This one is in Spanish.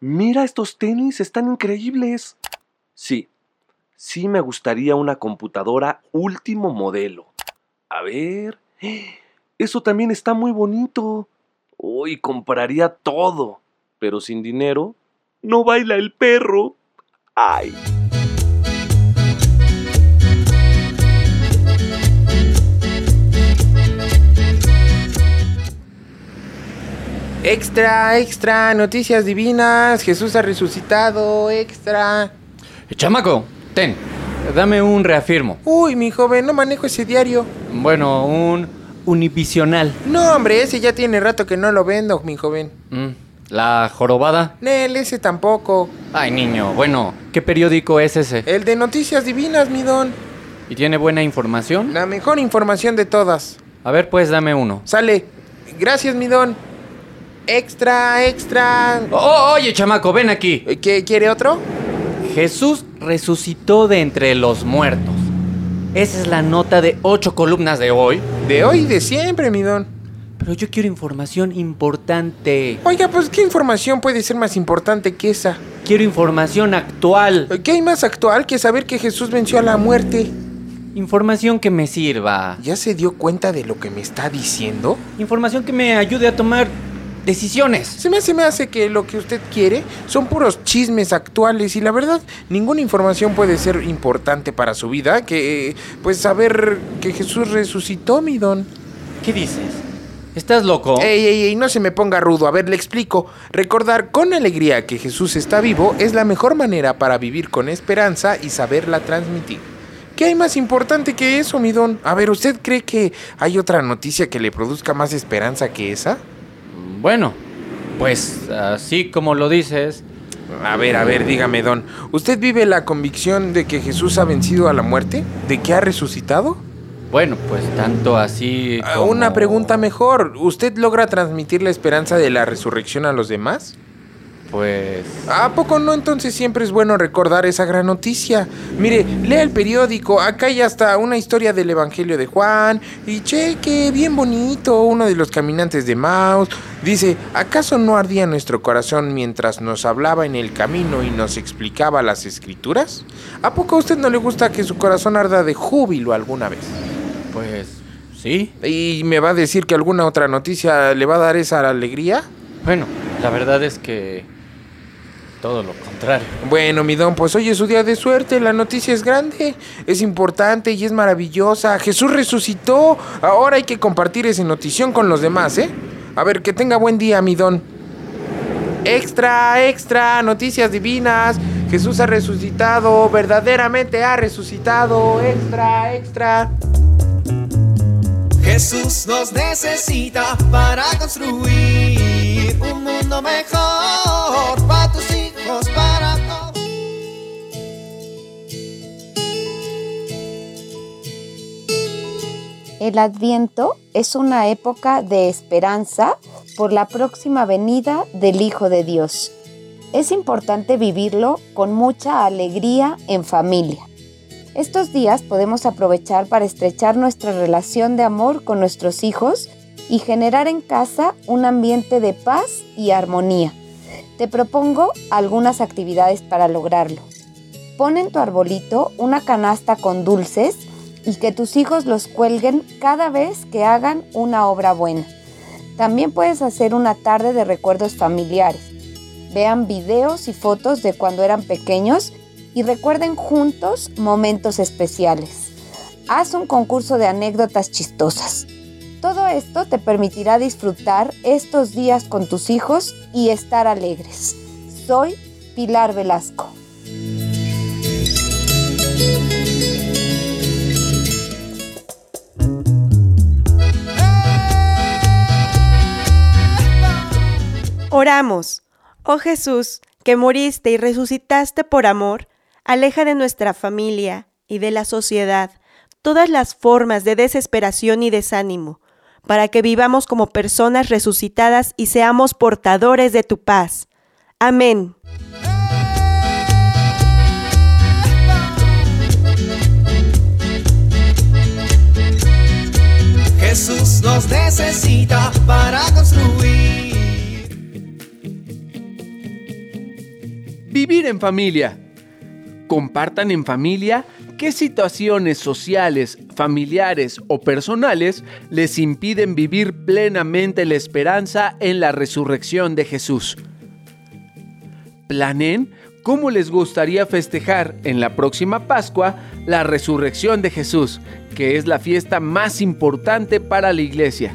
Mira, estos tenis están increíbles. Sí, sí me gustaría una computadora último modelo. A ver. Eso también está muy bonito. Hoy compraría todo. Pero sin dinero, no baila el perro. ¡Ay! Extra, extra, noticias divinas, Jesús ha resucitado, extra. Chamaco, ten, dame un reafirmo. Uy, mi joven, no manejo ese diario. Bueno, un univisional. No, hombre, ese ya tiene rato que no lo vendo, mi joven. Mm, La jorobada. Nel, ese tampoco. Ay, niño, bueno, ¿qué periódico es ese? El de noticias divinas, mi don. ¿Y tiene buena información? La mejor información de todas. A ver, pues dame uno. Sale. Gracias, mi don. Extra, extra. Oh, oye, chamaco, ven aquí. ¿Qué, ¿Quiere otro? Jesús resucitó de entre los muertos. Esa es la nota de ocho columnas de hoy. De hoy y de siempre, mi don. Pero yo quiero información importante. Oiga, pues, ¿qué información puede ser más importante que esa? Quiero información actual. ¿Qué hay más actual que saber que Jesús venció a la muerte? Información que me sirva. ¿Ya se dio cuenta de lo que me está diciendo? Información que me ayude a tomar decisiones. Se me hace, me hace que lo que usted quiere son puros chismes actuales y la verdad, ninguna información puede ser importante para su vida que, pues, saber que Jesús resucitó, mi don. ¿Qué dices? ¿Estás loco? Ey, ey, ey, no se me ponga rudo. A ver, le explico. Recordar con alegría que Jesús está vivo es la mejor manera para vivir con esperanza y saberla transmitir. ¿Qué hay más importante que eso, mi don? A ver, ¿usted cree que hay otra noticia que le produzca más esperanza que esa? Bueno, pues así como lo dices, A ver, a ver, dígame, don. ¿Usted vive la convicción de que Jesús ha vencido a la muerte? ¿De que ha resucitado? bueno, pues tanto así Ah, como... Una pregunta mejor. ¿Usted logra transmitir la esperanza de la resurrección a los demás? Pues... ¿A poco no? Entonces siempre es bueno recordar esa gran noticia. Mire, lea el periódico. Acá hay hasta una historia del Evangelio de Juan. Y cheque, bien bonito, uno de los caminantes de Maus. Dice, ¿acaso no ardía nuestro corazón mientras nos hablaba en el camino y nos explicaba las escrituras? ¿A poco a usted no le gusta que su corazón arda de júbilo alguna vez? Pues... Sí. ¿Y me va a decir que alguna otra noticia le va a dar esa alegría? Bueno, la verdad es que... Todo lo contrario. Bueno, mi don, pues hoy es su día de suerte. La noticia es grande, es importante y es maravillosa. Jesús resucitó. Ahora hay que compartir esa notición con los demás, ¿eh? A ver, que tenga buen día, mi don. Extra, extra, noticias divinas. Jesús ha resucitado, verdaderamente ha resucitado. Extra, extra. Jesús nos necesita para construir un mundo mejor para tus hijos, El Adviento es una época de esperanza por la próxima venida del Hijo de Dios. Es importante vivirlo con mucha alegría en familia. Estos días podemos aprovechar para estrechar nuestra relación de amor con nuestros hijos y generar en casa un ambiente de paz y armonía. Te propongo algunas actividades para lograrlo. Pon en tu arbolito una canasta con dulces y que tus hijos los cuelguen cada vez que hagan una obra buena. También puedes hacer una tarde de recuerdos familiares. Vean videos y fotos de cuando eran pequeños y recuerden juntos momentos especiales. Haz un concurso de anécdotas chistosas. Todo esto te permitirá disfrutar estos días con tus hijos y estar alegres. Soy Pilar Velasco. Oramos. Oh Jesús, que moriste y resucitaste por amor, aleja de nuestra familia y de la sociedad todas las formas de desesperación y desánimo, para que vivamos como personas resucitadas y seamos portadores de tu paz. Amén. Jesús nos necesita para construir. Vivir en familia. Compartan en familia qué situaciones sociales, familiares o personales les impiden vivir plenamente la esperanza en la resurrección de Jesús. Planen cómo les gustaría festejar en la próxima Pascua la resurrección de Jesús, que es la fiesta más importante para la iglesia.